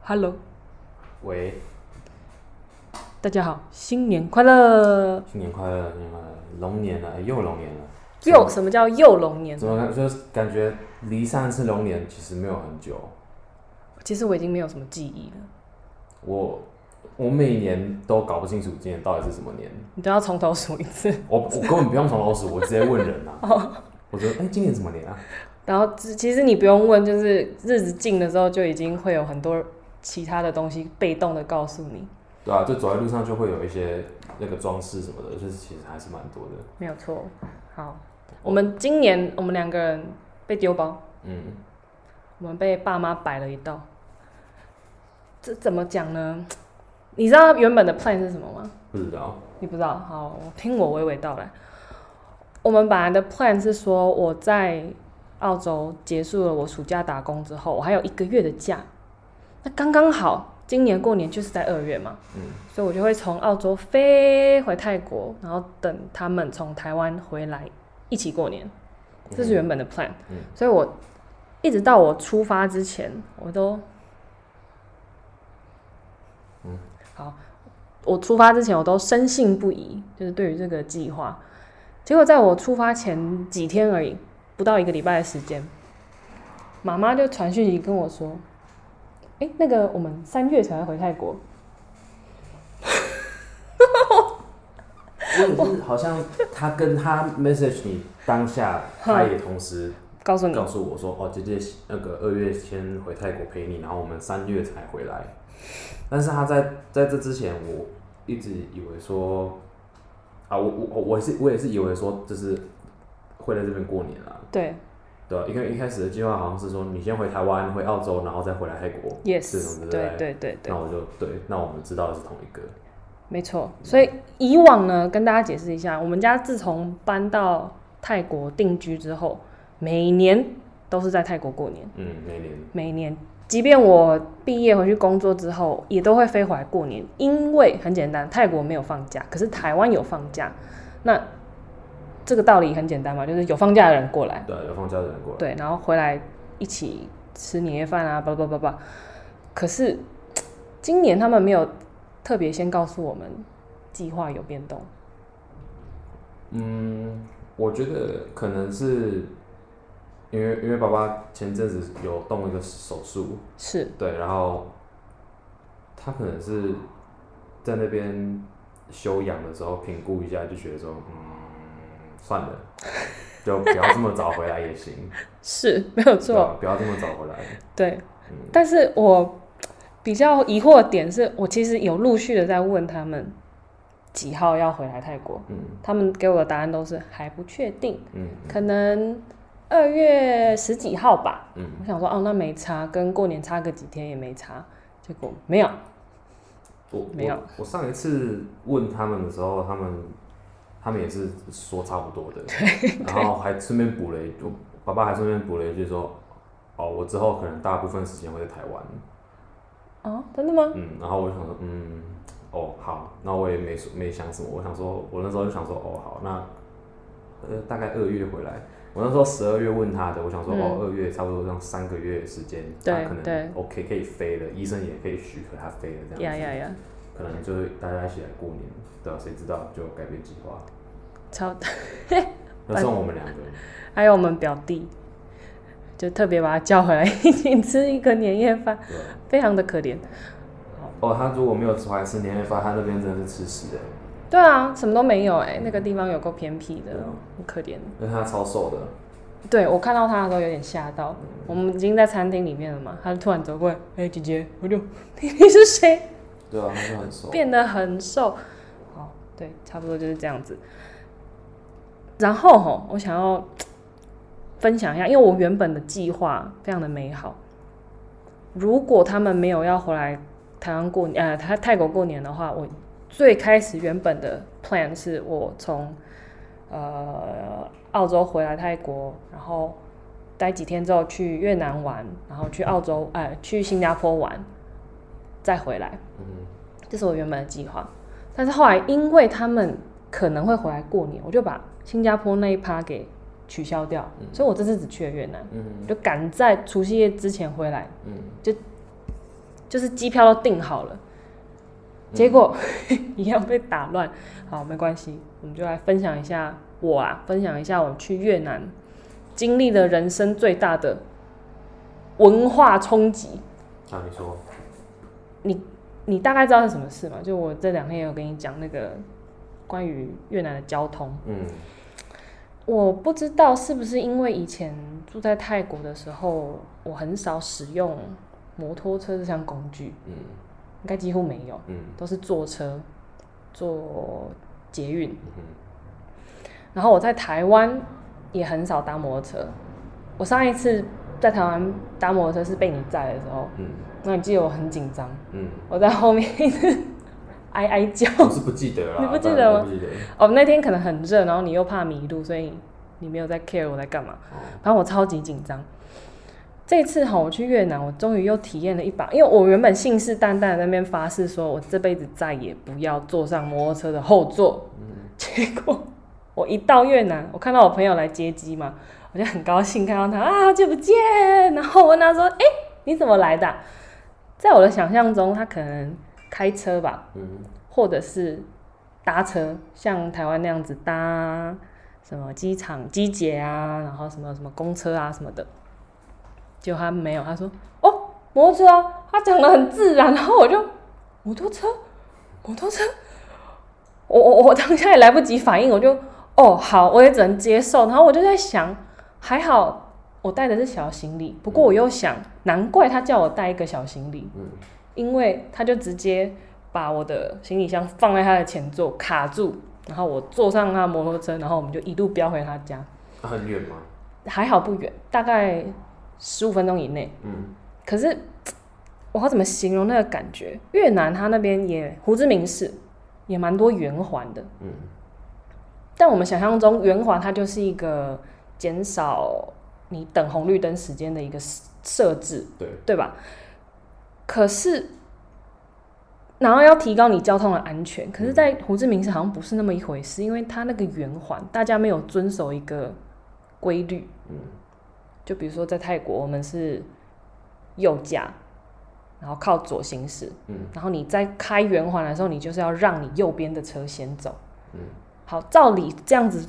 Hello，喂，大家好，新年快乐！新年快乐，新年快乐！龙年了，哎又龙年了。又什么叫又龙年？怎么感就是感觉离上一次龙年其实没有很久。其实我已经没有什么记忆了。我我每年都搞不清楚今年到底是什么年。你都要从头数一次。我我根本不用从头数，我直接问人啊。我觉得哎、今年什么年啊？然后其其实你不用问，就是日子近的时候就已经会有很多其他的东西被动的告诉你。对啊，就走在路上就会有一些那个装饰什么的，就是其实还是蛮多的。没有错。好，我们今年我们两个人被丢包，嗯，我们被爸妈摆了一道。这怎么讲呢？你知道原本的 plan 是什么吗？不知道。你不知道？好，我听我娓娓道来。我们本来的 plan 是说，我在澳洲结束了我暑假打工之后，我还有一个月的假，那刚刚好，今年过年就是在二月嘛，嗯，所以我就会从澳洲飞回泰国，然后等他们从台湾回来一起过年，这是原本的 plan。嗯所以我一直到我出发之前，我都，嗯，好，我出发之前我都深信不疑，就是对于这个计划。结果在我出发前几天而已，不到一个礼拜的时间，妈妈就传讯息跟我说：“哎、那个我们三月才会回泰国。”我也是，好像他跟他 message 你当下，他也同时告诉你，告诉我说，哦，姐姐那个二月先回泰国陪你，然后我们三月才回来。但是他在在这之前，我一直以为说，啊，我我我我是我也是以为说，就是会在这边过年啊，对对吧、因为一开始的计划好像是说，你先回台湾，回澳洲，然后再回来泰国这种，yes，对不对对对对那，我就对，那我们知道的是同一个。没错。所以以往呢，跟大家解释一下，我们家自从搬到泰国定居之后，每年都是在泰国过年，嗯，每年每年。即便我毕业回去工作之后，也都会飞回来过年，因为很简单，泰国没有放假，可是台湾有放假。那这个道理很简单嘛，就是有放假的人过来，对啊，有放假的人过来。对，然后回来一起吃年夜饭啊，叭叭叭叭。可是今年他们没有特别先告诉我们计划有变动，嗯，我觉得可能是因为因为爸爸前阵子有动一个手术，是。对，然后他可能是在那边休养的时候评估一下，就觉得说，嗯，算了，就不要这么早回来也行，是没有对错，吧？不要这么早回来，对。嗯。但是我比较疑惑的点是，我其实有陆续的在问他们几号要回来泰国，嗯。他们给我的答案都是还不确定，嗯。可能二月十几号吧。嗯，我想说，哦，那没差，跟过年差个几天也没差。结果没有，我没有我我上一次问他们的时候，他们他们也是说差不多的，然后还顺便补了一，句爸爸还顺便补了一句说，哦，我之后可能大部分时间会在台湾，哦，真的吗？嗯，然后我就想说，嗯，哦，好，那我也没没想什么，我想说，我那时候就想说，哦，好，那呃大概二月回来。我那时候十二月问他的，我想说，嗯哦，二月差不多这样三个月的时间，对他可对能 OK 可以飞了，医生也可以许可他飞了这样子。呀呀呀，可能就是大家一起来过年，对啊，谁知道就改变计划，超！那剩我们两个，还有我们表弟，就特别把他叫回来一起吃一个年夜饭。非常的可怜。哦，他如果没有回来吃年夜饭，他那边真的是吃屎的，对啊，什么都没有哎、那个地方有够偏僻的啊，很可怜。因为他超瘦的，对我看到他的时候有点吓到，我们已经在餐厅里面了嘛，他就突然走过来，哎、姐姐，我就 你是谁？对啊，他是很瘦。变得很瘦。哦，对，差不多就是这样子。然后吼，我想要分享一下，因为我原本的计划非常的美好。如果他们没有要回来台湾过年，呃，他泰国过年的话，我最开始原本的 plan 是我从呃澳洲回来泰国，然后待几天之后去越南玩，然后去澳洲，呃，去新加坡玩，再回来。嗯这是我原本的计划。但是后来因为他们可能会回来过年，我就把新加坡那一趴给取消掉，嗯所以我这次只去了越南，嗯就赶在除夕夜之前回来，嗯，就就是机票都订好了，结果、一样被打乱。好，没关系，我们就来分享一下我啊，分享一下我去越南经历的人生最大的文化冲击。啊，你说，你大概知道是什么事吗？就我这两天也有跟你讲那个关于越南的交通。嗯我不知道是不是因为以前住在泰国的时候，我很少使用摩托车这项工具，嗯应该几乎没有，嗯都是坐车、坐捷运。嗯然后我在台湾也很少搭摩托车。我上一次在台湾搭摩托车是被你载的时候，嗯那你记得我很紧张，嗯，我在后面一直 哀哀叫。我是不记得了，你不记得吗。哦，那天可能很热，然后你又怕迷路，所以你没有在 care 我在干嘛。哦反正我超级紧张。这次哈，我去越南，我终于又体验了一把，因为我原本信誓旦旦那边发誓，说我这辈子再也不要坐上摩托车的后座。结果我一到越南，我看到我朋友来接机嘛，我就很高兴看到他啊，好久不见。然后我问他说：“哎、你怎么来的啊、在我的想象中，他可能开车吧，嗯或者是搭车，像台湾那样子搭什么机场机捷啊，然后什么什么公车啊什么的。结果他没有，他说哦摩托车啊，他讲的很自然，然后我就摩托车，摩托车，我我我当下也来不及反应，我就哦好，我也只能接受。然后我就在想，还好我带的是小行李，不过我又想，难怪他叫我带一个小行李，嗯因为他就直接把我的行李箱放在他的前座卡住，然后我坐上他的摩托车，然后我们就一路飙回他家，啊很远吗？还好不远，大概十五分钟以内。嗯可是 我要怎么形容那个感觉？越南它那边也胡志明市也蛮多圆环的，嗯但我们想象中圆环它就是一个减少你等红绿灯时间的一个设置，对，对吧？可是，然后要提高你交通的安全，可是，在胡志明市好像不是那么一回事，因为它那个圆环大家没有遵守一个规律。嗯就比如说在泰国，我们是右驾，然后靠左行驶，嗯然后你在开圆环的时候，你就是要让你右边的车先走。嗯好，照理这样子，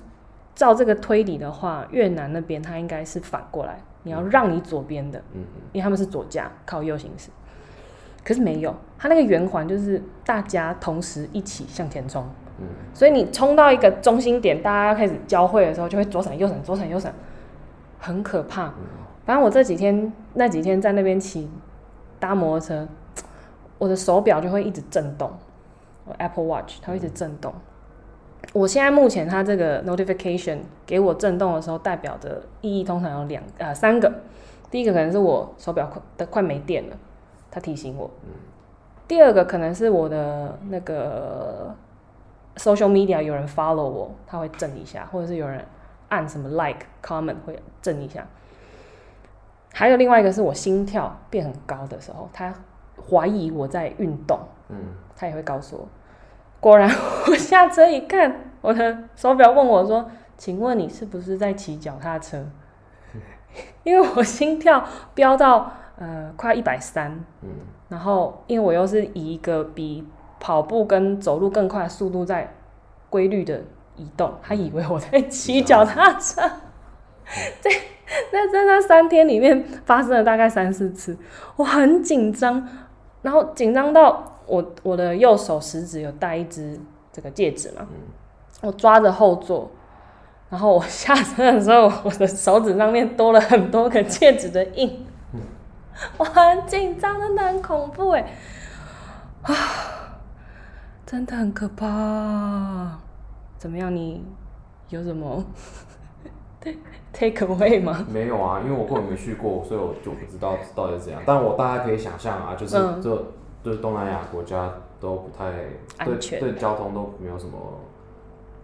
照这个推理的话，越南那边它应该是反过来，你要让你左边的，嗯因为他们是左驾，靠右行驶。可是没有，它那个圆环就是大家同时一起向前冲，嗯所以你冲到一个中心点，大家要开始交汇的时候，就会左闪右闪，左闪右闪，很可怕。反正我这几天那几天在那边骑搭摩托车，我的手表就会一直震动，我 Apple Watch 它会一直震动。我现在目前它这个 notification 给我震动的时候，代表的意义通常有两呃三个。第一个可能是我手表快的快没电了，它提醒我。第二个可能是我的那个 social media 有人 follow 我，它会震一下，或者是有人按什么 like comment 会震一下。还有另外一个是我心跳变很高的时候，他怀疑我在运动，嗯他也会告诉我。果然，我下车一看，我的手表问我说：“请问你是不是在骑脚踏车？” 因为我心跳飙到呃快一百三，嗯然后因为我又是以一个比跑步跟走路更快的速度在规律的移动，他以为我在骑脚踏车。在在在那三天里面发生了大概三四次，我很紧张，然后紧张到我我的右手食指有戴一只这个戒指嘛，我抓着后座，然后我下车的时候，我的手指上面多了很多个戒指的印，我很紧张，真的很恐怖哎，啊，真的很可怕。怎么样？你有什么 take away 吗？没有啊，因为我根本没去过，所以我就不知道到底是怎样。但我大家可以想象啊，就是嗯这就是东南亚国家都不太对安全对交通都没有什么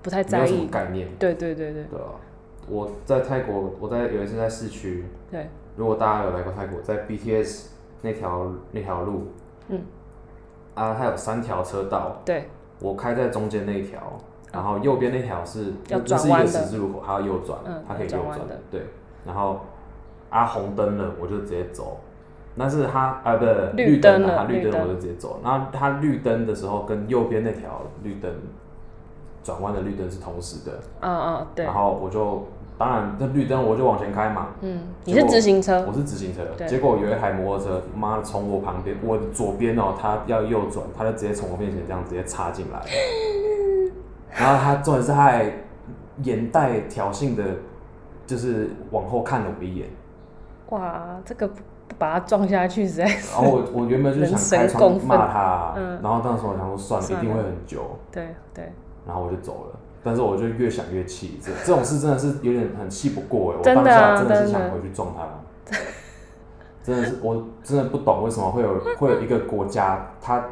不太没有什么在意。概念，对对对对对啊。我在泰国，我在有一次在市区，对，如果大家有来过泰国，在 BTS 那条那条路，嗯，啊，它有三条车道，对，我开在中间那一条，然后右边那条是要那是一个转弯的十字路口，它要右转，嗯它可以右转的，对。然后啊红灯了，我就直接走。但是它啊不是绿灯了，它绿绿灯灯我就直接走。然后它绿灯的时候跟右边那条绿灯转弯的绿灯是同时的，嗯嗯，对然，后我就当然这绿灯我就往前开嘛，嗯，你是直行车，我是直行车，对结果有一台摩托车，妈的从我旁边，我左边哦，他要右转，他就直接从我面前这样直接插进来，然后他重点是他还眼带挑衅的，就是往后看了我一眼，哇，这个不不把他撞下去，实在是然后我我原本就想开窗骂他，嗯。然后当时候我想说算了，一定会很久，对对，然后我就走了。但是我就越想越气，这这种事真的是有点很气不过哎，我当下啊真的是想回去撞他。真的。是，我真的不懂为什么会有会有一个国家，它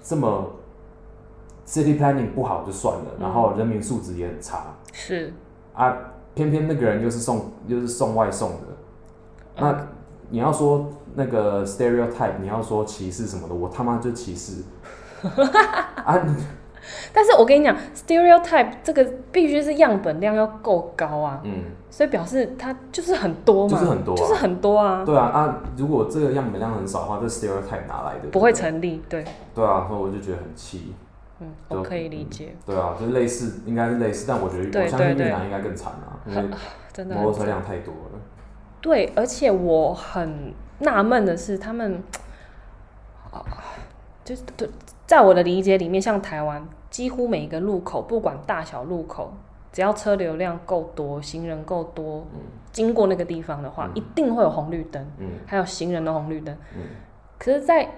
这么 city planning 不好就算了，然后人民素质也很差。是，啊，偏偏那个人又是送又是送外送的，那你要说那个 stereotype，你要说歧视什么的，我他妈就歧视。啊！但是我跟你讲，stereotype 这个必须是样本量要够高啊，嗯，所以表示它就是很多嘛，就是很多啊。就是很多啊，对啊啊！如果这个样本量很少的话，这 stereotype 哪来的？不会成立，对，对啊，所以我就觉得很气。嗯，我可以理解，对啊，就是类似，应该是类似，但我觉得对我相信越南应该更惨啊，因为真的很摩托车辆太多了。对，而且我很纳闷的是，他们啊，就是对，在我的理解里面，像台湾，几乎每个路口，不管大小路口，只要车流量够多，行人够多，经过那个地方的话，一定会有红绿灯，嗯还有行人的红绿灯。嗯可是，在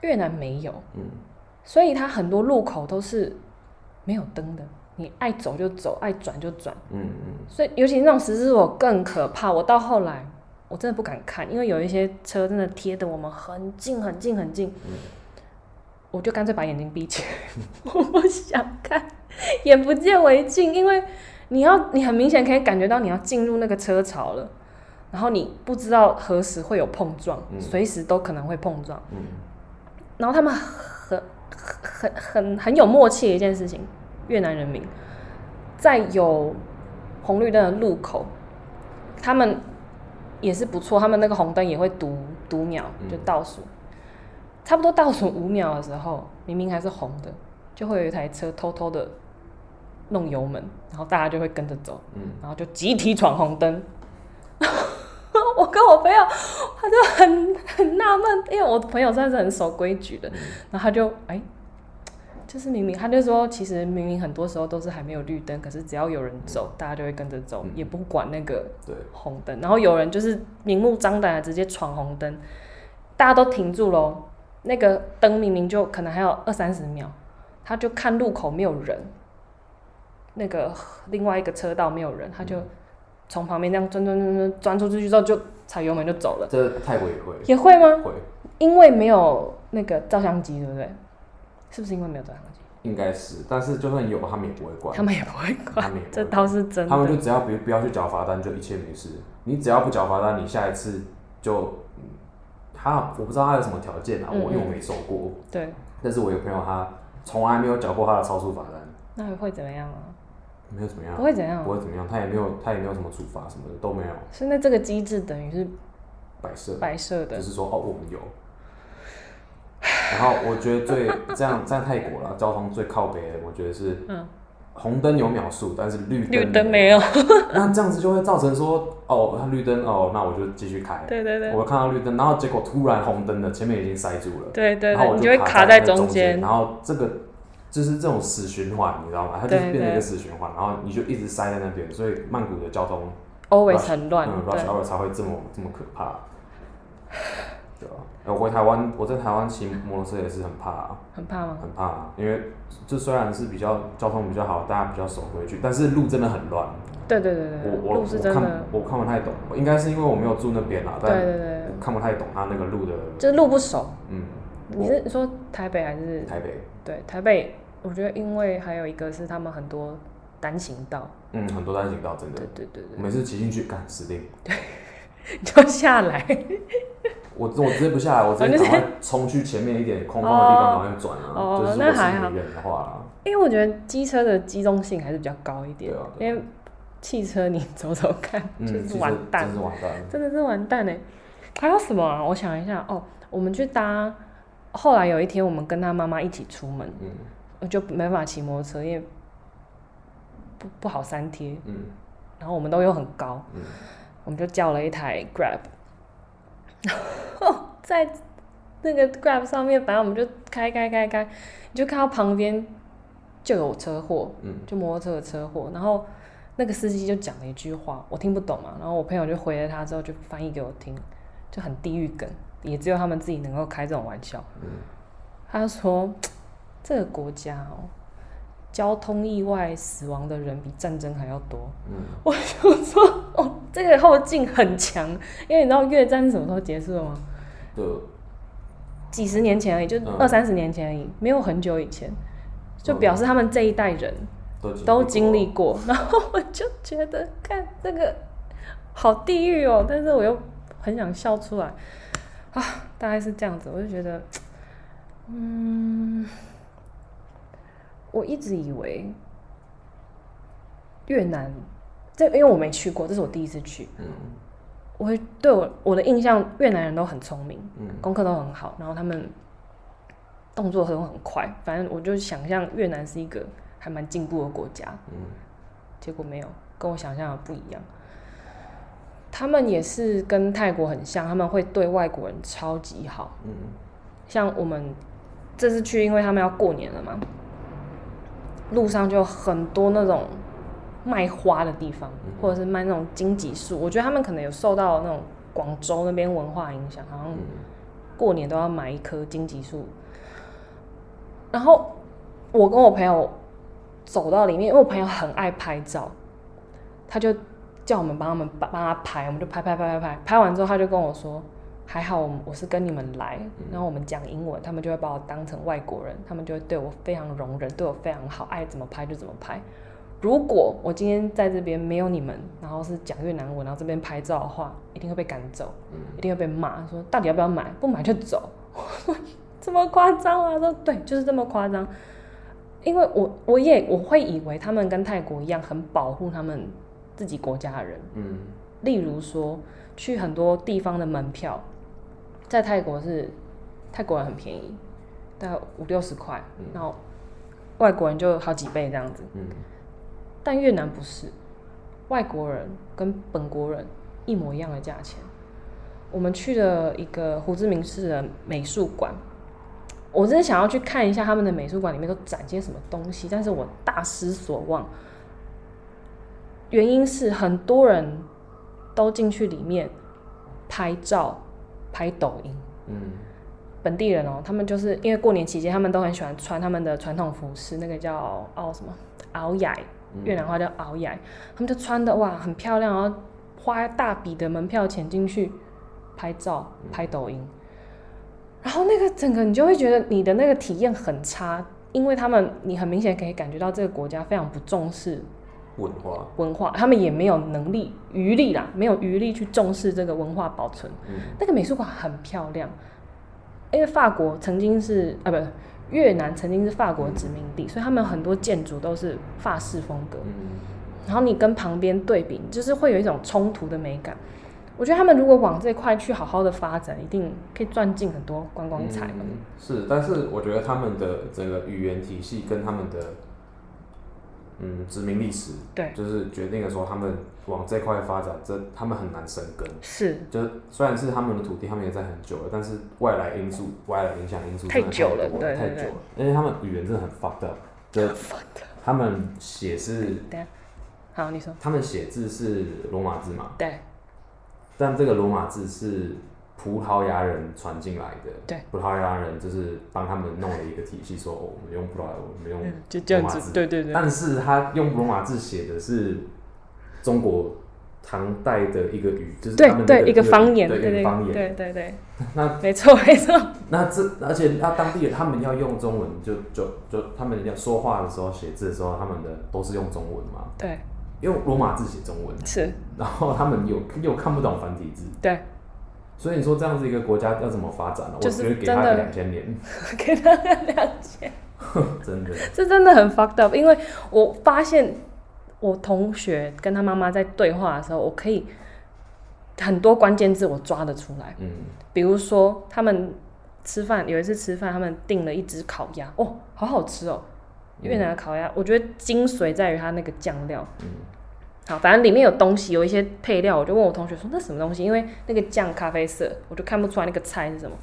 越南没有，嗯所以它很多路口都是没有灯的，你爱走就走，爱转就转。嗯嗯，所以，尤其那种十字路口更可怕。我到后来，我真的不敢看，因为有一些车真的贴的我们很近、很近、很近，我就干脆把眼睛闭起来，我不想看，眼不见为净，因为你要，你很明显可以感觉到你要进入那个车潮了，然后你不知道何时会有碰撞，嗯随时都可能会碰撞。嗯然后他们很很很很有默契的一件事情，越南人民。在有红绿灯的路口，他们也是不错，他们那个红灯也会读读秒，就倒数，差不多倒数五秒的时候，明明还是红的，就会有一台车偷偷的弄油门，然后大家就会跟着走，嗯。然后就集体闯红灯。我跟我朋友，他就很很纳闷，因为我朋友算是很守规矩的，然后他就哎、就是明明他就说，其实明明很多时候都是还没有绿灯，可是只要有人走，大家就会跟着走，也不管那个对，红灯。然后有人就是明目张胆的直接闯红灯，大家都停住喽。那个灯明明就可能还有二三十秒，他就看路口没有人，那个另外一个车道没有人，他就从旁边这样钻钻钻钻钻出去之后就踩油门就走了。这泰国也会也会吗？会，因为没有那个照相机，对不对？是不是因为没有照相机？应该是，但是就算有，他们也不会管他，们也不会他管，们也不会这倒是真的他们。就只要不不要去缴罚单，就一切没事。你只要不缴罚单，你下一次就，嗯他我不知道他有什么条件啊，嗯我因为我没收过，对，但是我有朋友他从来没有缴过他的超速罚单，那会怎么样啊？没有怎么样不，会怎样啊。不会怎么样，他也没有他也没有什么处罚什么的都没有，所以那这个机制等于是摆设。摆设的就，是说哦，我们有。然后我觉得最这样在泰国啦，交通最靠北的，我觉得是，嗯红灯有秒数，但是绿绿灯灯没有。那这样子就会造成说，哦，它绿灯哦，那我就继续开。对对对我看到绿灯，然后结果突然红灯了，前面已经塞住了，对对对，然后我你就会卡卡在中间。然后这个就是这种死循环，你知道吗？它就是对变成一个死循环，然后你就一直塞在那边，所以曼谷的交通 always 很乱，嗯对，rush hour 才会这么这么可怕，对吧、我回台湾，我在台湾骑摩托车也是很怕、啊，很怕吗？很怕、啊，因为这虽然是比较交通比较好，大家比较守规矩，但是路真的很乱。对对对对，我我路是我看真的，我看不太懂，应该是因为我没有住那边啦，对但对对，看不太懂他那个路的，就是路不熟。嗯，你是说台北还是？台北，对，台北，我觉得因为还有一个是他们很多单行道，嗯，很多单行道真的对，对对对每次骑进去，干死定，对，就下来。我我直接不下来，我直接赶快冲去前面一点空旷的地方，赶快转啊。哦就是那还好是没人的话啦，因为我觉得机车的机动性还是比较高一点，对啊对因为汽车你走走看嗯，就是完蛋真，是完蛋。真的是完蛋哎！还有什么啊？我想一下哦，我们去搭，后来有一天我们跟他妈妈一起出门，嗯我就没办法骑摩托车，因为不不好三贴，嗯。然后我们都又很高，嗯。我们就叫了一台 Grab，然 后在那个 Grab 上面，反正我们就开开开开，你就看到旁边就有车祸，嗯。就摩托车的车祸，然后那个司机就讲了一句话，我听不懂嘛，然后我朋友就回了他之后就翻译给我听，就很地狱梗，也只有他们自己能够开这种玩笑。嗯。他说这个国家哦，交通意外死亡的人比战争还要多。嗯我就说哦，这个后劲很强，因为你知道越战是什么时候结束的吗？就几十年前而已，就嗯二三十年前而已，没有很久以前，就表示他们这一代人都都经历过过。然后我就觉得，看这个好地狱哦，但是我又很想笑出来啊，大概是这样子。我就觉得，嗯，我一直以为越南，这因为我没去过，这是我第一次去，嗯。我会对我我的印象，越南人都很聪明，嗯。功课都很好，然后他们动作都很快，反正我就想象越南是一个还蛮进步的国家，嗯。结果没有，跟我想象的不一样。他们也是跟泰国很像，他们会对外国人超级好。嗯。像我们这次去，因为他们要过年了嘛，路上就有很多那种卖花的地方，嗯或者是卖那种荆棘树。我觉得他们可能有受到那种广州那边文化影响，好像嗯过年都要买一棵荆棘树。然后我跟我朋友走到里面，因为我朋友很爱拍照，他就叫我们帮他们帮帮他拍，我们就拍拍拍拍拍，拍完之后他就跟我说，还好我我是跟你们来，然后我们讲英文，他们就会把我当成外国人，他们就会对我非常容忍，对我非常好，爱怎么拍就怎么拍。如果我今天在这边没有你们，然后是讲越南文，然后这边拍照的话，一定会被赶走，一定会被骂，说到底要不要买？不买就走。这么夸张啊？说对，就是这么夸张。因为我我也我会以为他们跟泰国一样，很保护他们自己国家的人。嗯例如说，去很多地方的门票，在泰国是泰国人很便宜，大概五六十块，然后外国人就好几倍这样子。嗯但越南不是，外国人跟本国人一模一样的价钱。我们去了一个胡志明市的美术馆，我真的想要去看一下他们的美术馆里面都展些什么东西，但是我大失所望。原因是很多人都进去里面拍照、拍抖音，嗯。本地人哦，他们就是因为过年期间，他们都很喜欢穿他们的传统服饰，那个叫奥什么鳌雅，越南话叫鳌雅，他们就穿的哇很漂亮，然后花大笔的门票钱进去拍照、拍抖音，然后那个整个你就会觉得你的那个体验很差，因为他们你很明显可以感觉到这个国家非常不重视文化文化，他们也没有能力余力啦，没有余力去重视这个文化保存。嗯那个美术馆很漂亮，因为法国曾经是啊，不，越南曾经是法国殖民地，所以他们很多建筑都是法式风格。嗯然后你跟旁边对比，就是会有一种冲突的美感。我觉得他们如果往这块去好好的发展，一定可以赚进很多观光财。嗯是，但是我觉得他们的整个语言体系跟他们的嗯殖民历史，对，就是决定了说他们往这块发展，这他们很难生根。是。就是虽然是他们的土地，他们也在很久了，但是外来因素、外来影响因素太久了对太久了，而且他们语言真的很 fucked up，就他们写是好，你说。他们写字是罗马字嘛，对。但这个罗马字是葡萄牙人传进来的，对，葡萄牙人就是帮他们弄了一个体系，说、哦、我们用葡萄牙，我们用嗯就这样子，罗马字。对对对，但是他用罗马字写的是中国唐代的一个语，就是对对他们那一个方言，对一个方言。对对对，那没错没错，那这而且他当地人他们要用中文，就就就他们要说话的时候、写字的时候，他们的都是用中文嘛，对。用罗马字写中文，是，然后他们又又看不懂繁体字，对所以你说这样子一个国家要怎么发展呢？我就是觉得给他两千年，给他个两千，真的，这真的很 fucked up。因为我发现我同学跟他妈妈在对话的时候，我可以很多关键字我抓得出来。嗯比如说他们吃饭，有一次吃饭，他们订了一只烤鸭，哦，好好吃哦，越南的烤鸭，我觉得精髓在于它那个酱料。嗯好，反正里面有东西，有一些配料，我就问我同学说那什么东西，因为那个酱咖啡色，我就看不出来那个菜是什么。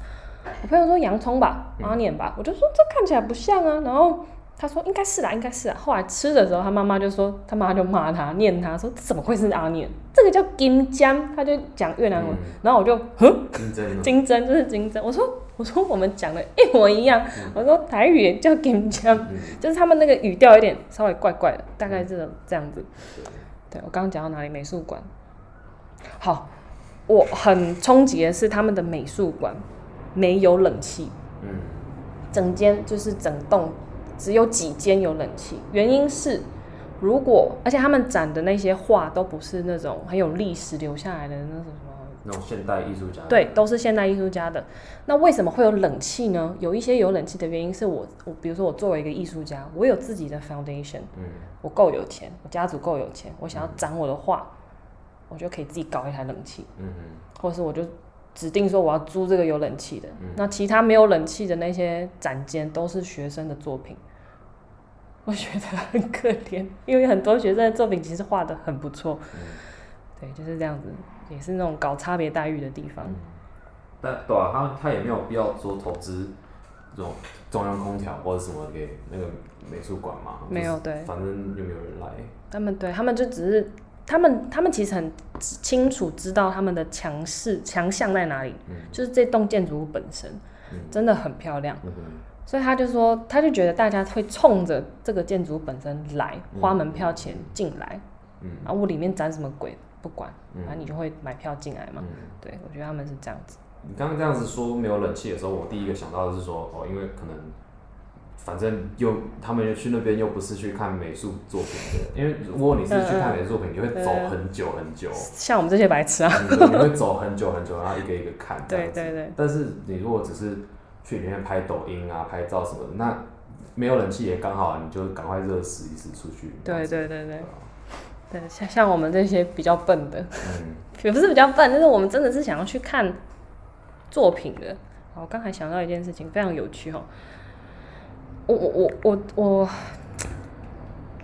我朋友说洋葱吧，onion 吧，我就说这看起来不像啊，然后他说应该是啦，应该是啦。后来吃的时候，他妈妈就说，他妈就骂他，念他说怎么会是 onion？这个叫金姜，他就讲越南文，嗯然后我就哼，金针，金针就是金针，我说我说我们讲的一模一样，我说台语也叫金姜，嗯就是他们那个语调有点稍微怪怪的，大概这种这样子。对我刚刚讲到哪里？美术馆。好，我很冲击的是他们的美术馆没有冷气，嗯整间就是整栋只有几间有冷气。原因是，如果而且他们展的那些画都不是那种很有历史留下来的那种什么。那种现代艺术家，对，都是现代艺术家的。那为什么会有冷气呢？有一些有冷气的原因是我，我比如说我作为一个艺术家，我有自己的 foundation，嗯我够有钱，我家族够有钱，我想要展我的画，我就可以自己搞一台冷气，嗯或者是我就指定说我要租这个有冷气的。嗯那其他没有冷气的那些展间都是学生的作品，我觉得很可怜，因为很多学生的作品其实画的很不错。嗯对，就是这样子，也是那种搞差别待遇的地方。嗯，但对啊，他他也没有必要说投资这种中央空调或者什么给那个美术馆嘛，没有对。反正又没有人来，他们对他们就只是他们他们其实很清楚知道他们的强势强项在哪里，嗯。就是这栋建筑物本身嗯。真的很漂亮，嗯。所以他就说他就觉得大家会冲着这个建筑物本身来嗯。花门票钱进来，嗯。然后我里面展什么鬼不管，嗯反正你就会买票进来嘛。嗯。对，我觉得他们是这样子。你刚刚这样子说没有冷气的时候，我第一个想到的是说，哦，因为可能，反正又他们去那边又不是去看美术作品的，因为如果你是去看美术作品，你会走很久很久，像我们这些白痴啊，你会走很久很久，然后一个一个看。对对对，但是你如果只是去里面拍抖音啊、拍照什么的，那没有冷气也刚好，你就赶快热死一次出去。对对对对啊对，像像我们这些比较笨的，嗯 也不是比较笨，但是我们真的是想要去看作品的。我刚才想到一件事情，非常有趣哦。我我我我我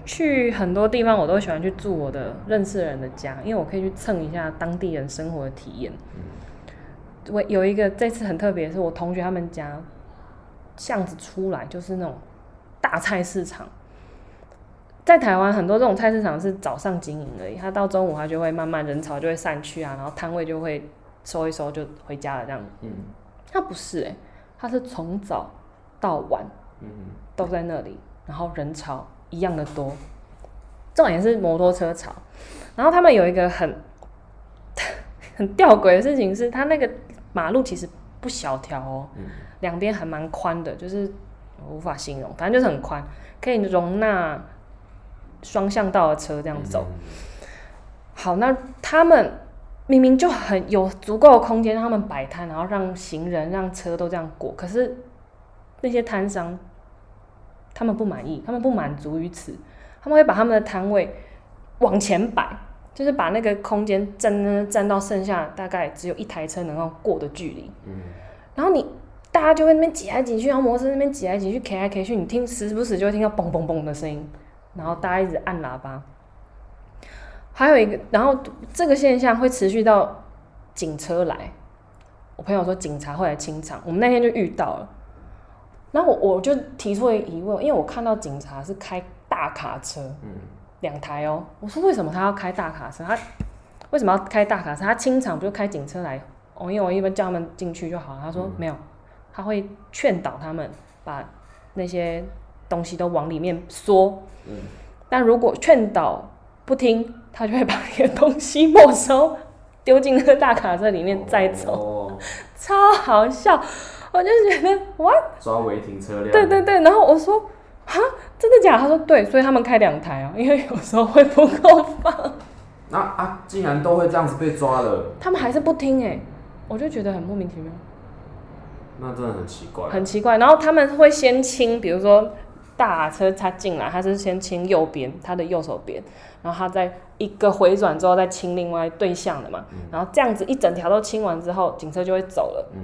去很多地方，我都喜欢去住我的认识的人的家，因为我可以去蹭一下当地人生活的体验。我有一个这次很特别，是我同学他们家巷子出来就是那种大菜市场。在台湾很多这种菜市场是早上经营而已，它到中午它就会慢慢人潮就会散去啊，然后摊位就会收一收就回家了这样。嗯它不是诶、它是从早到晚嗯都在那里，然后人潮一样的多。重点是摩托车潮，然后他们有一个很 很吊诡的事情是，它那个马路其实不小条哦，嗯两边还蛮宽的，就是无法形容，反正就是很宽，可以容纳双向道的车这样走。嗯好，那他们明明就很有足够的空间让他们摆摊，然后让行人、让车都这样过，可是那些摊商他们不满意，他们不满足于此，他们会把他们的摊位往前摆，就是把那个空间占占到剩下大概只有一台车能够过的距离，嗯。然后你大家就会那边挤来挤去，然后摩托车那边挤来挤去，K 来 K 去，你听时不时就会听到嘣嘣嘣的声音，然后大家一直按喇叭。还有一个，然后这个现象会持续到警车来。我朋友说警察会来清场，我们那天就遇到了。然后我就提出了疑问，因为我看到警察是开大卡车，嗯两台哦。我说为什么他要开大卡车？他为什么要开大卡车？他清场不就开警车来？哦，因为我一般叫他们进去就好了。他说、没有，他会劝导他们把那些东西都往里面缩。嗯但如果劝导不听，他就会把那个东西没收，丢进那个大卡车里面再走，哦超好笑。我就觉得哇，抓违停车辆。对对对，然后我说哈，真的假的？他说对，所以他们开两台啊，因为有时候会不够放，那啊，竟然都会这样子被抓了，他们还是不听哎、我就觉得很莫名其妙，那真的很奇怪。很奇怪。然后他们会先清，比如说大车他进来，他是先清右边，他的右手边，然后他再一个回转之后再清另外对向的嘛，然后这样子一整条都清完之后，警车就会走了。嗯，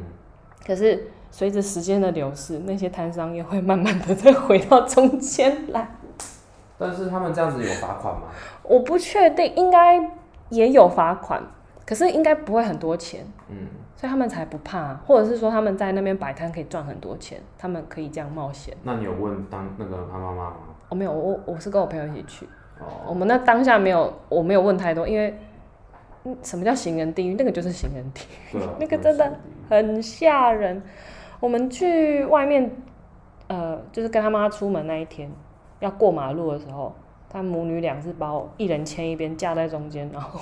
可是随着时间的流逝，那些摊商也会慢慢的再回到中间来。但是他们这样子有罚款吗？我不确定，应该也有罚款，可是应该不会很多钱，嗯，所以他们才不怕，或者是说他们在那边摆摊可以赚很多钱，他们可以这样冒险。那你有问当那个他妈妈吗？哦，没有，我我是跟我朋友一起去，哦，我们那当下没有，我没有问太多，因为嗯什么叫行人地狱？那个就是行人地狱，啊，那个真的很吓人。我们去外面，呃，就是跟他妈出门那一天，要过马路的时候，他母女俩是把我一人牵一边架在中间，然后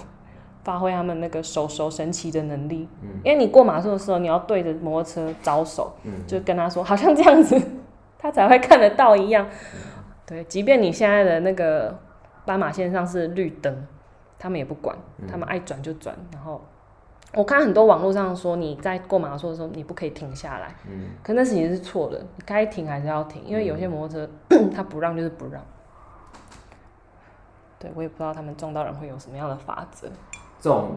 发挥他们那个手手神奇的能力。嗯因为你过马路的时候，你要对着摩托车招手，嗯，就跟他说，好像这样子，他才会看得到一样。对，即便你现在的那个斑马线上是绿灯，他们也不管，他们爱转就转。然后我看很多网络上说，你在过马路的时候，你不可以停下来，嗯，可那其实是错的，你该停还是要停，因为有些摩托车 他不让就是不让。对，我也不知道他们撞到人会有什么样的法则。这种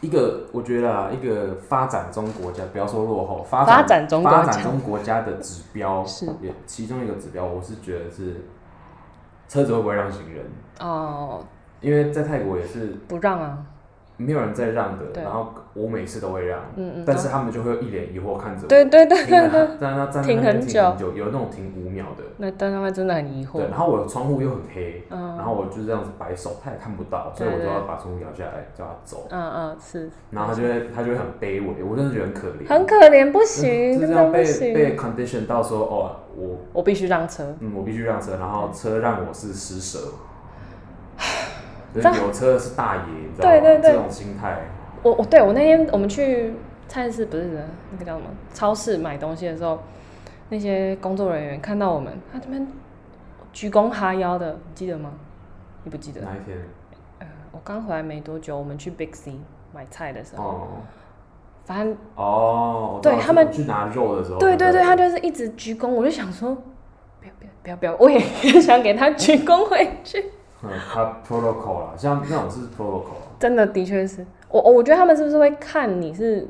一个我觉得啊，一个发展中国家，不要说落后，发发展展中国家。发展中国家的指标是。也其中一个指标，我是觉得是车子会不会让行人，哦，因为在泰国也是不让啊，没有人在让的，然后我每次都会让，嗯嗯，但是他们就会一脸疑惑看着我，对对对停对对，了，在那站很久，有那种停五秒的，那但他们真的很疑惑。对，，然后我的窗户又很黑，嗯。然后我就这样子摆手，他也看不到，所以我就要把窗户摇下来叫他走，嗯嗯是，然后他就会他就会很卑微，我真的觉得很可怜，很可怜，不行，真的不就这样被被，condition 到说哦，我我必须让车，嗯我必须让车，然后车让我是施舍，就是有车的是大爷，你知道吗？对对对这种心态，我我对我那天我们去菜市不是那个叫什么超市买东西的时候，那些工作人员看到我们，他这边鞠躬哈腰的，你记得吗？你不记得？哪一天？呃，我刚回来没多久，我们去 Big C 买菜的时候，哦反正哦，对他们去拿肉的时候，对对对，他就是一直鞠躬，我就想说，不要不要不要不要，我也 想给他鞠躬回去。嗯，他 protocol 啦，像那种是 protocol，真的，的确是。我，我觉得他们是不是会看你是，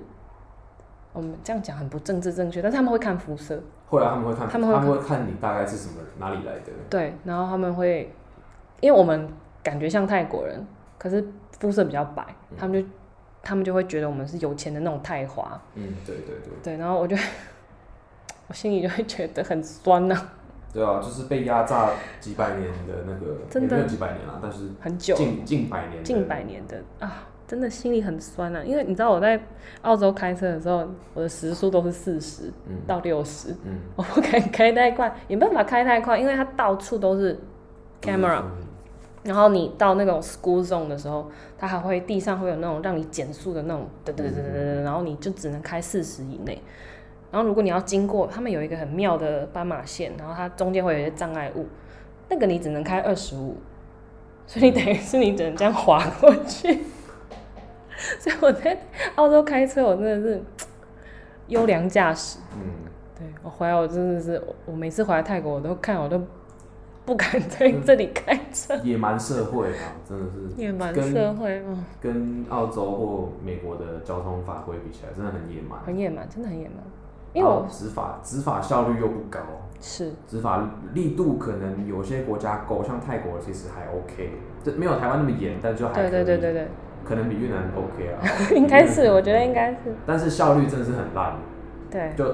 我们这样讲很不政治正确，但是他们会看肤色，会啊，他们会看，他们会看你大概是什么哪里来的，对，然后他们会，因为我们感觉像泰国人，可是肤色比较白，他们就他们就会觉得我们是有钱的那种泰华，嗯，对对对，对，然后我就 我心里就会觉得很酸呐、对啊，就是被压榨几百年的那个，真的。也没有几百年了，但是很久。近近百年的，近百年的啊，真的心里很酸啊，因为你知道我在澳洲开车的时候，我的时速都是四十嗯。到六十，嗯。我不敢开太快，也没办法开太快，因为它到处都是 camera，然后你到那种 school zone 的时候，它还会地上会有那种让你减速的那种噔噔噔噔噔噔，然后你就只能开四十以内。然后如果你要经过，他们有一个很妙的斑马线，然后它中间会有一些障碍物，那个你只能开二十五，所以你等于是你只能这样滑过去。所以我在澳洲开车，我真的是 优良驾驶。嗯，对我回来，我真的是，我我每次回来泰国，我都看我都不敢在这里开车，野蛮社会啊，真的是野蛮社会，啊，跟澳洲或美国的交通法规比起来，真的很野蛮。很野蛮，真的很野蛮。因为我然后执法执法效率又不高，是。执法力度可能有些国家够，像泰国其实还 OK，这没有台湾那么严，但就还可以对对对。对对，可能比越南 OK 啊，应该是，我觉得应该是，但是效率真的是很烂，对，就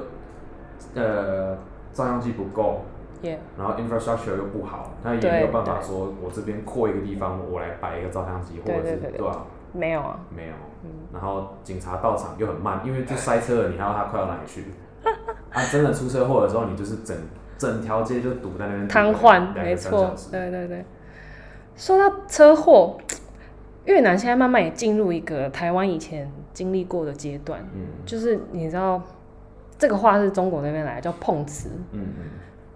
呃照相机不够，也然后 infrastructure 又不好，那也对没有办法说我这边扩一个地方，我来摆一个照相机，或者是对吧？没有啊，没有，嗯然后警察到场又很慢，因为就塞车了，你还要他快到哪里去？啊，真的出车祸的时候，你就是整整条街就堵在那边，瘫痪，没错对对对。说到车祸，越南现在慢慢也进入一个台湾以前经历过的阶段，嗯就是你知道这个话是中国那边来的，叫碰瓷嗯嗯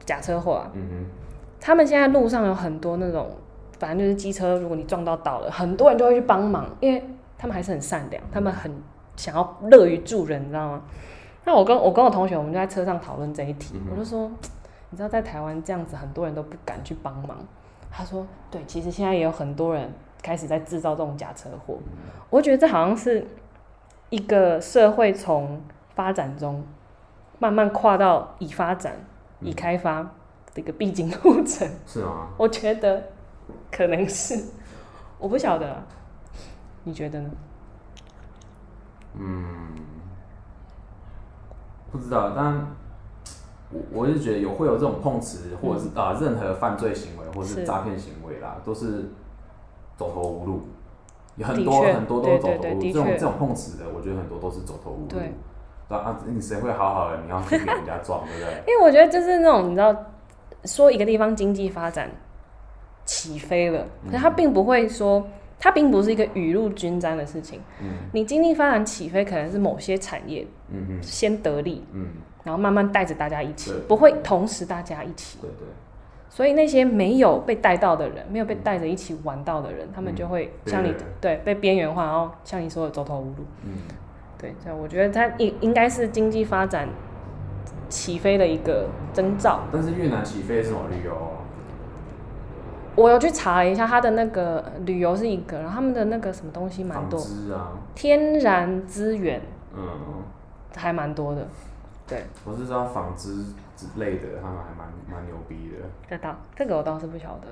假车祸啊。嗯哼，他们现在路上有很多那种，反正就是机车，如果你撞到倒了，很多人就会去帮忙，因为他们还是很善良，他们很想要乐于助人，你知道吗？那我跟我跟我同学，我们就在车上讨论这一题，我就说，你知道在台湾这样子，很多人都不敢去帮忙。他说，对，其实现在也有很多人开始在制造这种假车祸。我觉得这好像是一个社会从发展中慢慢跨到已发展、已开发的一个必经路程。是啊？我觉得可能是，我不晓得啊，你觉得呢？嗯不知道，但我我是觉得有会有这种碰瓷，或者是啊、任何犯罪行为或者是是诈骗行为啦，都是走投无路。有很多很多都是走投无路，这种这种碰瓷的，我觉得很多都是走投无路。对对啊，你谁会好好的？你要去给人家撞，对不对？因为我觉得就是那种你知道，说一个地方经济发展起飞了，可是他并不会说，它并不是一个雨露均沾的事情。嗯你经济发展起飞，可能是某些产业先得利，嗯，然后慢慢带着大家一起，不会同时大家一起。对对，所以那些没有被带到的人，没有被带着一起玩到的人，他们就会像你对对被边缘化，然后像你说的走投无路。嗯，对，所以我觉得它应应该是经济发展起飞的一个征兆。但是越南起飞是什么旅游？我有去查了一下，它的那个旅游是一个，然后他们的那个什么东西蛮纺多，织啊，天然资源嗯，还蛮多的。对，我是知道纺织之类的，他们还蛮蛮牛逼的。这倒这个我倒是不晓得。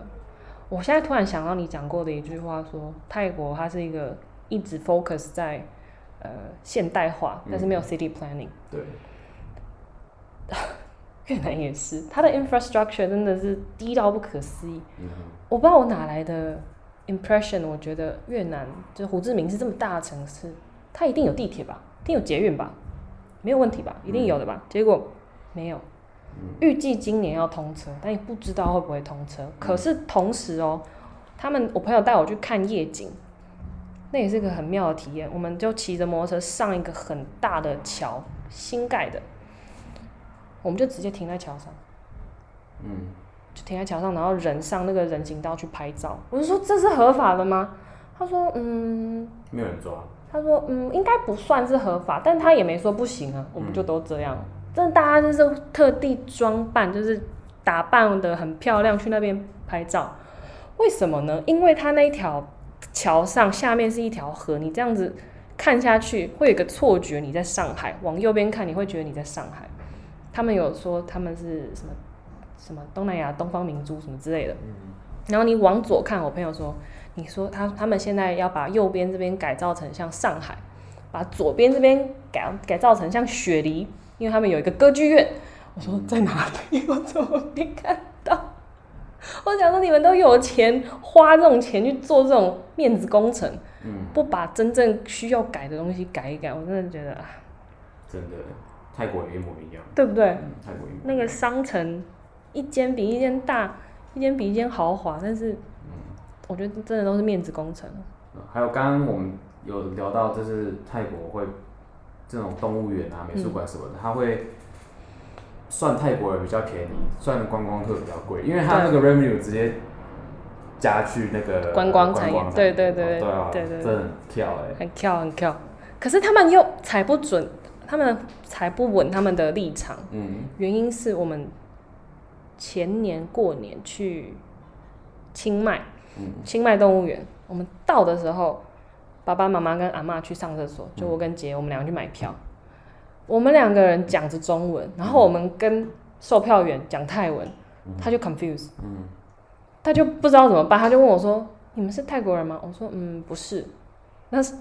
我现在突然想到你讲过的一句话说泰国它是一个一直 focus 在呃现代化，但是没有 city planning。对，越南也是，它的 infrastructure 真的是低到不可思议。嗯，我不知道我哪来的 impression，我觉得越南就是胡志明是这么大的城市，它一定有地铁吧，一定有捷运吧，没有问题吧，一定有的吧？结果没有，预计今年要通车，但也不知道会不会通车。可是同时哦，他们我朋友带我去看夜景，那也是个很妙的体验。我们就骑着摩托车上一个很大的桥，新盖的，我们就直接停在桥上。嗯，就停在桥上，然后人上那个人行道去拍照。我就说这是合法的吗？他说嗯，没有人抓。他说嗯，应该不算是合法，但他也没说不行啊。我们就都这样，真的大家就是特地装扮，就是打扮的很漂亮去那边拍照。为什么呢？因为他那一条桥上下面是一条河，你这样子看下去会有一个错觉，你在上海。往右边看，你会觉得你在上海。他们有说他们是什么什么东南亚东方明珠什么之类的。然后你往左看，我朋友说，你说他他们现在要把右边这边改造成像上海，把左边这边改改造成像雪梨，因为他们有一个歌剧院。我说在哪里？我怎么没看到？我想说你们都有钱花这种钱去做这种面子工程，嗯，不把真正需要改的东西改一改，我真的觉得啊，真的，泰国也一模一样。对不对？嗯，泰国一模一样。那个商城一间比一间大，一间比一间豪华，但是我觉得真的都是面子工程。嗯还有刚刚我们有聊到，就是泰国会这种动物园啊、美术馆什么的，它会算泰国人比较便宜，算观光客比较贵，因为它那个 revenue 直接加去那个观光产业产对对对对啊，对对对真的很跳哎、很跳很跳，可是他们又踩不准，他们才不稳他们的立场。嗯。原因是我们前年过年去清迈，嗯。清迈动物园，我们到的时候，爸爸妈妈跟阿妈去上厕所，就我跟姐，我们两个去买票，我们两个人讲着中文，然后我们跟售票员讲泰文，他就 confuse，嗯。他就不知道怎么办，他就问我说：“你们是泰国人吗？”我说：“嗯，不是。”那是，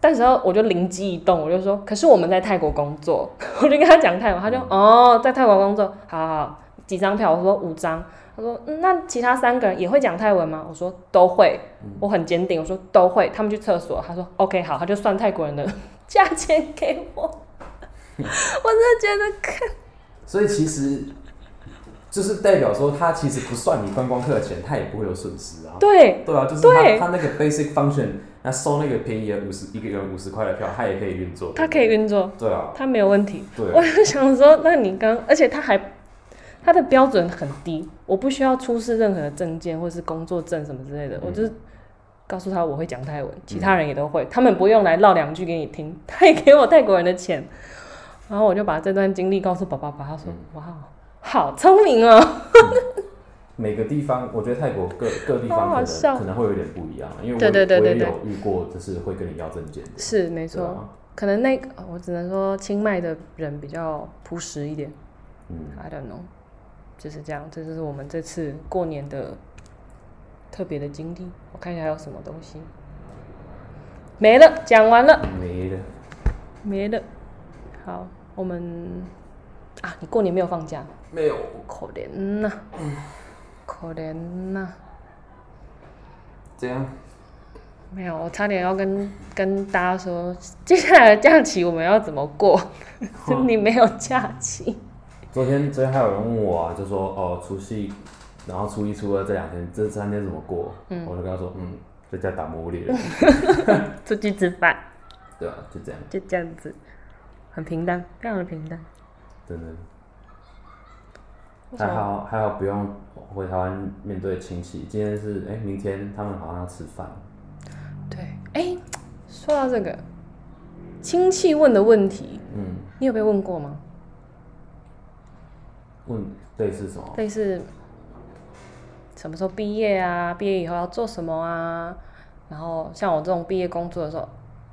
但时候我就灵机一动，我就说：“可是我们在泰国工作。”我就跟他讲泰文，他就哦，在泰国工作，好好好，几张票？我说五张。他说：“嗯，那其他三个人也会讲泰文吗？”我说：“都会。”我很坚定，我说：“都会。”他们去厕所，他说：“OK，好。”他就算泰国人的 价钱给我。我真的觉得看所以其实就是代表说，他其实不算你观光客的钱，他也不会有损失啊。对对啊，就是对它它那个 basic function，那收那个便宜的五十一个人五十块的票，他也可以运作。他可以运作，对啊，他没有问题。对我就想说，那你刚，而且他还他的标准很低，我不需要出示任何的证件或是工作证什么之类的，我就是告诉他我会讲泰文，其他人也都会，他们不用来唠两句给你听，他也给我泰国人的钱。然后我就把这段经历告诉爸爸，爸爸说：“哇，好聪明哦。”每个地方，我觉得泰国各各地方可好好笑能可能会有点不一样，因为我对对对我有遇过，就是会跟你要证件的，是没错，啊，可能那个我只能说清迈的人比较朴实一点。嗯，，I don't know，就是这样，这就是我们这次过年的特别的经历。我看一下还有什么东西，没了，讲完了，没了，没了。好，我们啊，你过年没有放假，没有，可怜呐、可怜呐、这样，没有，我差点要跟跟大家说，接下来的假期我们要怎么过？就你没有假期，昨天昨天还有人问我啊，就说哦除夕，然后初一初二这两天这三天怎么过？嗯。我就跟他说，嗯，在家打魔物猎人，出去吃饭，对啊，就这样，就这样子，很平淡，非常的平淡。真的。还好还好不用回台湾面对亲戚。今天是哎、明天他们好像要吃饭，对，哎、说到这个亲戚问的问题，嗯，你有被问过吗？问类似什么？类似什么时候毕业啊？毕业以后要做什么啊？然后像我这种毕业工作的时候，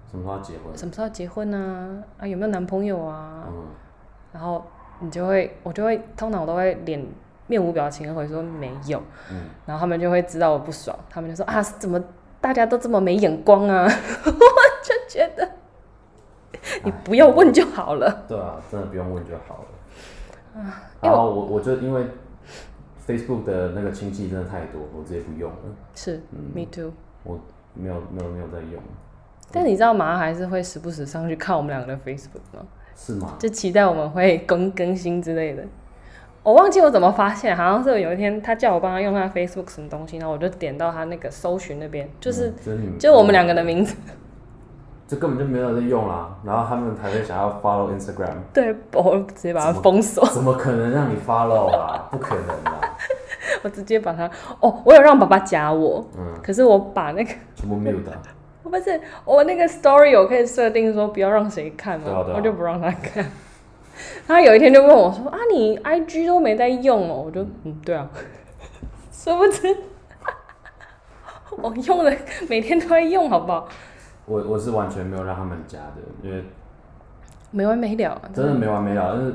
什么时候要结婚？什么时候要结婚啊？啊，有没有男朋友啊？嗯，然后你就会，我就会，通常我都会脸面无表情的回说没有，嗯然后他们就会知道我不爽，他们就说啊，怎么大家都这么没眼光啊？我就觉得你不要问就好了。对啊，真的不用问就好了。因为然后我我就因为 Facebook 的那个亲戚真的太多，我直接不用了，是、m e too。我没有没有没有在用，但你知道马还是会时不时上去看我们两个的 Facebook 吗？是吗？就期待我们会更更新之类的。我忘记我怎么发现，好像是有一天他叫我帮他用他 Facebook 什么东西，然后我就点到他那个搜寻那边，就是、嗯就我们两个的名字。这根本就没有人在用啦，然后他们还会想要 follow Instagram，对，我直接把它封锁，怎么可能让你 follow 啊？不可能啦，我直接把它哦，我有让爸爸加我，嗯，可是我把那个全部 mute 啊我不是我那个 story 我可以设定说不要让谁看嘛，对啊对啊我就不让他看。他有一天就问我说：“啊，你 IG 都没在用哦？”我就嗯，对啊，殊不知 我用了，每天都在用，好不好？我我是完全没有让他们加的，因为没完没了，真的没完没了。就是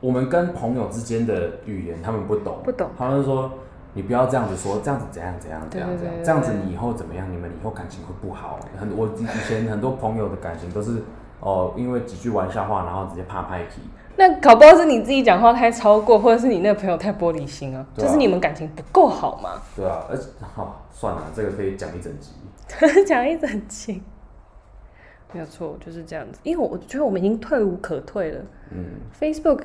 我们跟朋友之间的语言，他们不懂，不懂。他们说你不要这样子说，这样子怎样怎样怎样怎样，这样子你以后怎么样？你们以后感情会不好。很我以前很多朋友的感情都是哦，因为几句玩笑话，然后直接啪拍皮。那搞不好是你自己讲话太超过，或者是你那个朋友太玻璃心啊，啊就是你们感情不够好吗。对啊，而且好、算了，这个可以讲一整集。讲一整集，没有错，就是这样子。因为我觉得我们已经退无可退了。嗯，Facebook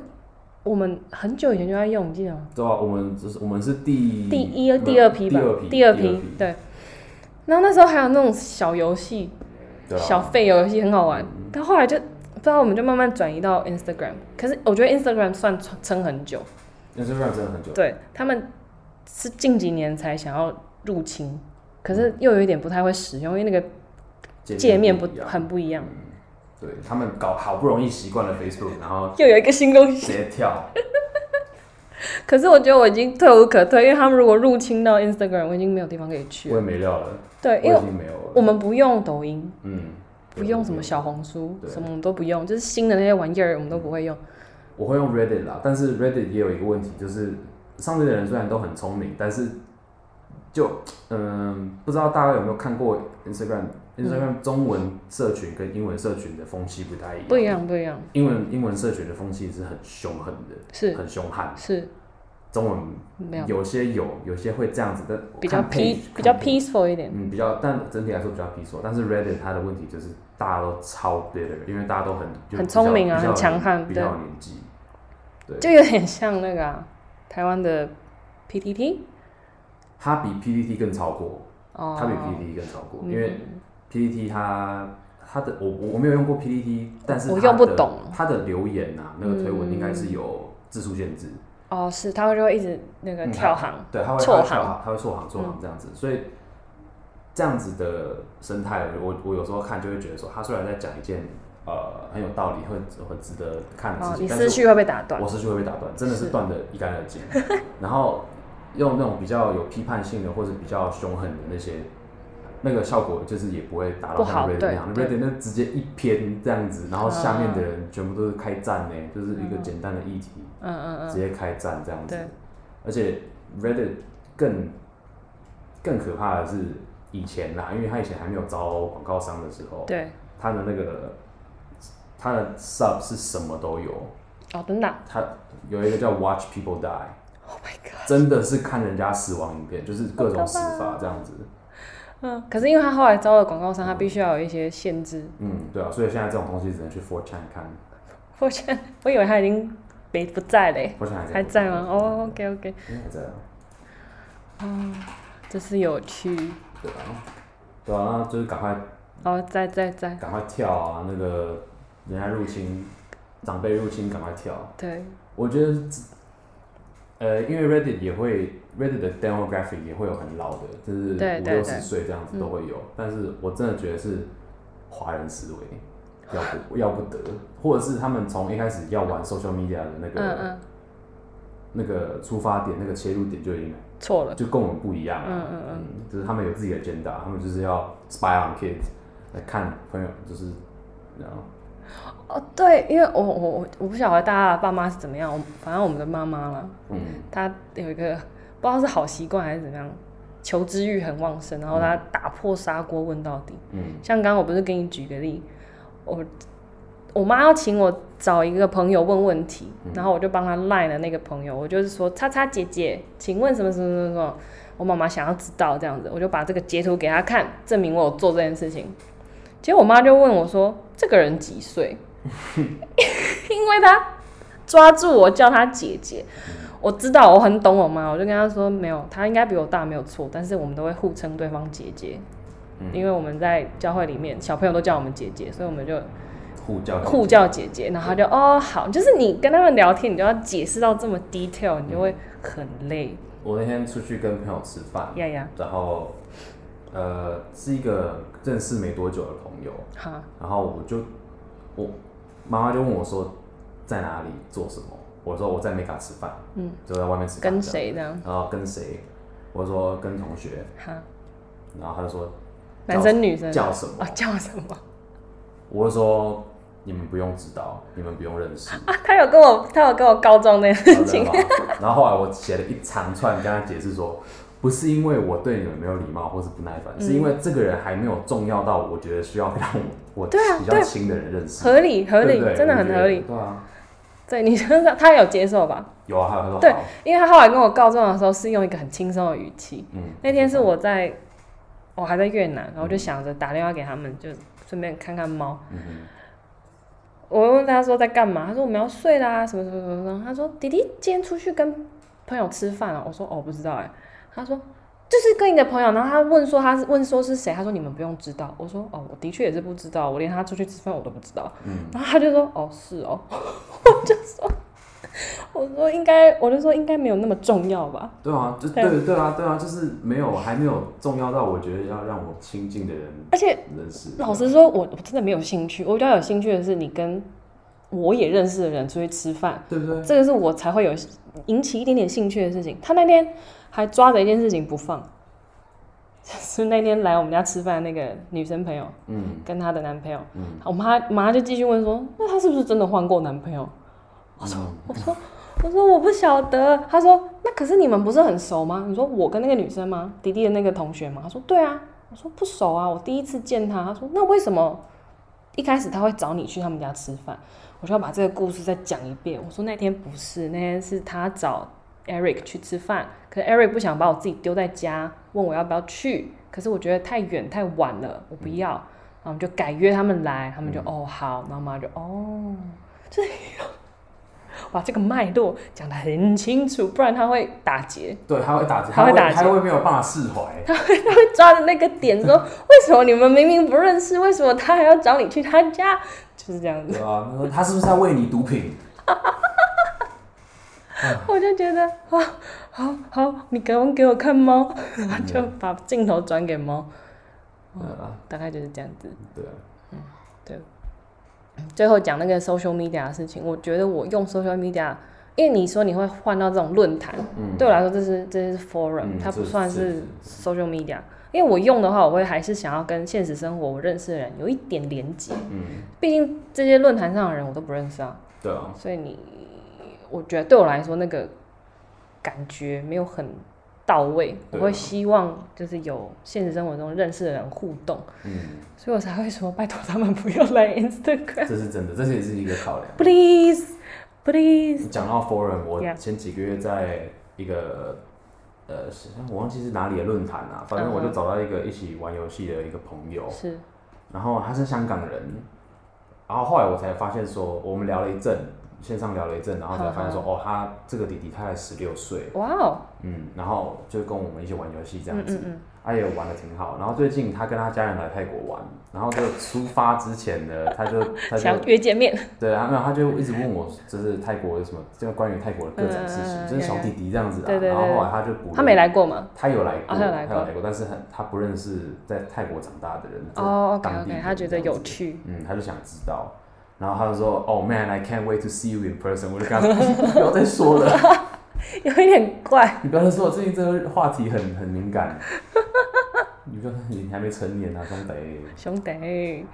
我们很久以前就在用，你记得吗？对啊，我们只是我们是第第一、第二批吧，第二批，对。然后那时候还有那种小游戏、啊，小费游戏很好玩，但后来就不知道我们就慢慢转移到 Instagram。可是我觉得 Instagram 算撑很久，Instagram 真的很久。对他们是近几年才想要入侵，可是又有一点不太会使用，因为那个界面不很不一样，对他们搞好不容易习惯了 Facebook，然后又有一个新东直西。接跳。可是我觉得我已经退无可退，因为他们如果入侵到 Instagram，我已经没有地方可以去我了。也没料了，对，我已因为经没有了。我们不用抖音，嗯，不用什么小红书，什么我们都不用，就是新的那些玩意儿我们都不会用。我会用 Reddit 啦，但是 Reddit 也有一个问题，就是上面的人虽然都很聪明，但是就嗯，不知道大家有没有看过 Instagram。Instagram 中文社群跟英文社群的风气不太一样。不一。样，不一样，英文英文社群的风气是很凶狠的，是很凶悍。是中文没有有些有，有些会这样子的，比较 pe page，比较 peaceful 一点。嗯，比较，但整体来说比较 peaceful。但是 Reddit 它的问题就是大家都超 bitter，因为大家都很就很聪明啊很强悍比较有年纪。对，就有点像那个、啊、台湾的 PTT 它比 PPT 更超过，哦，它比 PPT 更超过，嗯因为 PPT 它它的我我我没有用过 PPT，但是我用不懂。它的留言啊，那个推文应该是嗯。有字数限制，哦是，他会就会一直那个嗯跳行，对，它会错行。它会错行错行这样子，所以这样子的生态，我我有时候看就会觉得说，他虽然在讲一件呃很有道理、很很值得看你思绪会被打断。我。思绪会被打断，真的是是。断的一干二净。然后用那种比较有批判性的或者比较凶狠的那些，那个效果就是也不会达到像 Reddit 那样，Reddit 那直接一篇这样子，然后下面的人全部都是开战呢，就是一个简单的议题，嗯嗯嗯，直接开战这样子对。而且 Reddit 更更可怕的是以前啦，因为他以前还没有招广告商的时候，对。他的那个他的 sub 是什么都有。哦，真的啊。他有一个叫 Watch People Die，Oh my god。真的是看人家死亡影片，就是各种死法这样子。嗯，可是因为他后来招了广告商，他必须要有一些限制。嗯，对啊，所以现在这种东西只能去 f o r c h a n 看我觉得，我以为他已经没不在嘞，，4 chan 还在还在吗？哦，OK OK，应该还在啊，这是有趣。对啊，对啊，那就是赶快哦，在在在，赶快跳啊！那个人家入侵，长辈入侵，赶快跳。对，我觉得，呃，因为 Reddit 也会 Reddit 的 demographic 也会有很老的，就是五六十岁这样子都会有。但是我真的觉得是华人思维，要不 要不得，或者是他们从一开始要玩 social media 的那个、嗯嗯，那个出发点、那个切入点就已经错了。就跟我们不一样了。嗯嗯嗯就是他们有自己的 agenda，他们就是要 spy on kids 来看朋友，就是然后哦，对，因为我我我我不晓得大家的爸妈是怎么样，我反正我们的妈妈啦，嗯她有一个不知道是好习惯还是怎么样，求知欲很旺盛，然后他打破砂锅问到底。嗯像刚刚我不是给你举个例，我我妈要请我找一个朋友问问题，然后我就帮她赖了那个朋友，我就是说叉叉姐姐，请问什么什么什么什么，我妈妈想要知道这样子，我就把这个截图给她看，证明我有做这件事情。结果我妈就问我说：“这个人几岁？” 因为她抓住我叫她姐姐，我知道我很懂我妈，我就跟她说：“没有，她应该比我大没有错，但是我们都会互称对方姐姐。”因为我们在教会里面，小朋友都叫我们姐姐，所以我们就互叫互叫姐姐。然后他就哦好，就是你跟他们聊天，你就要解释到这么 detail，你就会很累。我那天出去跟朋友吃饭，呀呀，然后呃是一个认识没多久的朋友，哈，然后我就我妈妈就问我说在哪里做什么，我说我在美卡吃饭，嗯，就在外面吃饭，跟谁这样？然后跟谁？我说跟同学，哈，然后他就说男生女生叫什么啊？叫什么我就说你们不用知道，你们不用认识。啊？他有跟我，他有跟我告状那件事情。然后然后后来我写了一长串跟他解释说，不是因为我对你们没有礼貌或是不耐烦，是因为这个人还没有重要到我觉得需要让我我比较亲的人认识。合理合理真的很合理对啊，对你身上，他有接受吧？有啊，他有他说对，因为他后来跟我告状的时候是用一个很轻松的语气。嗯，那天是我在，我还在越南，然后就想着打电话给他们，就顺便看看猫。嗯我问他说在干嘛，他说我们要睡啦，什么什么什么什么。他说弟弟今天出去跟朋友吃饭了。我说哦不知道哎。他说就是跟你的朋友，然后他问说他是问说是谁，他说你们不用知道。我说哦我的确也是不知道，我连他出去吃饭我都不知道。嗯然后他就说哦是哦，我就说我说应该我就说应该没有那么重要吧。对啊，就对对对啊对啊，就是没有还没有重要到我觉得要让我亲近的人而且认识。老实说，我我真的没有兴趣。我比较有兴趣的是你跟我也认识的人出去吃饭，对不对？这个是我才会有引起一点点兴趣的事情。他那天还抓着一件事情不放，是那天来我们家吃饭的那个女生朋友嗯跟她的男朋友，嗯我妈马上就继续问说，那她是不是真的换过男朋友？我说我说我说我不晓得。她说那可是你们不是很熟吗？你说我跟那个女生吗？迪迪的那个同学吗？她说对啊。我说不熟啊，我第一次见她。她说那为什么一开始他会找你去他们家吃饭？我就要把这个故事再讲一遍。我说那天不是，那天是他找 Eric 去吃饭，可是 Eric 不想把我自己丢在家，问我要不要去。可是我觉得太远太晚了，我不要。然后我们就改约他们来，他们就、哦好，然后妈就哦，就是把这个脉络讲得很清楚，不然他会打结，对，他会打结，他会打结他会没有办法释怀。他会抓着那个点说，为什么你们明明不认识，为什么他还要找你去他家？就是这样子，对啊，他是不是在喂你毒品？我就觉得啊，好好，你赶快给我看猫，就把镜头转给猫，大概就是这样子。对啊，最后讲那个 social media 的事情，我觉得我用 social media，因为你说你会换到这种论坛，嗯，对我来说这是这是 forum，、嗯它不算是是。social media。因为我用的话，我会还是想要跟现实生活我认识的人有一点连接，嗯，毕竟这些论坛上的人我都不认识啊，对啊，所以你，我觉得对我来说那个感觉没有很到位，我会希望就是有现实生活中认识的人互动，嗯，所以我才会说拜托他们不要来 Instagram，please 这是真的，这是也是一个考量。please，please 讲到 forum，我前几个月在一个呃，是我忘记是哪里的论坛啊，反正我就找到一个一起玩游戏的一个朋友，是。然后他是香港人，然后后来我才发现说，我们聊了一阵，线上聊了一阵，然后才发现说，哦，他这个弟弟他才十六岁，哇哦，嗯，然后就跟我们一起玩游戏这样子，嗯嗯他也玩的挺好。然后最近他跟他家人来泰国玩，然后就出发之前呢，他就他嗯，就想约见面，对啊，没有，他就一直问我，就是泰国有什么，这个关于泰国的各种事情，就是小弟弟这样子啊。对对对然后后来他就补了，他没来过吗？他有来过，哦他有来过。过，但是很他不认识在泰国长大的人。哦，OK OK，人他觉得有趣，嗯，他就想知道，然后他就说，Oh man, I can't wait to see you in person。我就跟他说，不要再说了，有一点怪，你不要再说了，最近这个话题很很敏感。你不要，你还没成年啊，兄弟。兄弟。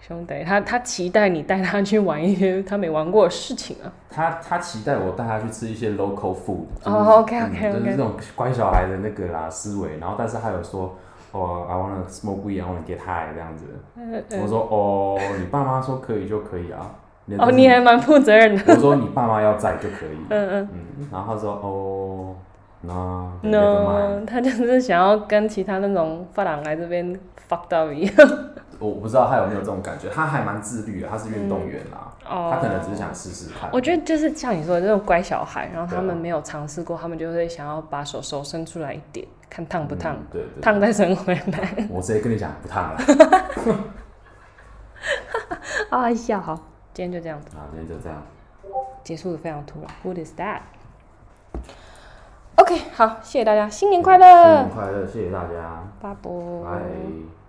兄弟，他他期待你带他去玩一些他没玩过的事情啊。他他期待我带他去吃一些 local food，就是、哦，OK，OK，OK 嗯就是这种乖小孩的那个啦思维。然后，但是他有说，哦，I wanna smoke weed, I wanna get high 这样子。嗯我说，哦，你爸妈说可以就可以啊。哦，你还蛮负责任的。我说你爸妈要在就可以。嗯嗯。嗯，然后他说，哦，那 never No，mind 他就是想要跟其他那种发廊来这边 fuck 到一样。我不知道他有没有这种感觉，他还蛮自律的，他是运动员啦，哦他可能只是想试试看。我觉得就是像你说的这种乖小孩，然后他们没有尝试过，他们就会想要把手手伸出来一点，看烫不烫，嗯对对。烫再伸回来。我直接跟你讲不烫了。啊笑好，今天就这样子，啊，今天就这样。结束的非常突然。What is that? OK，好，谢谢大家，新年快乐新年，快乐，谢谢大家，拜拜。拜。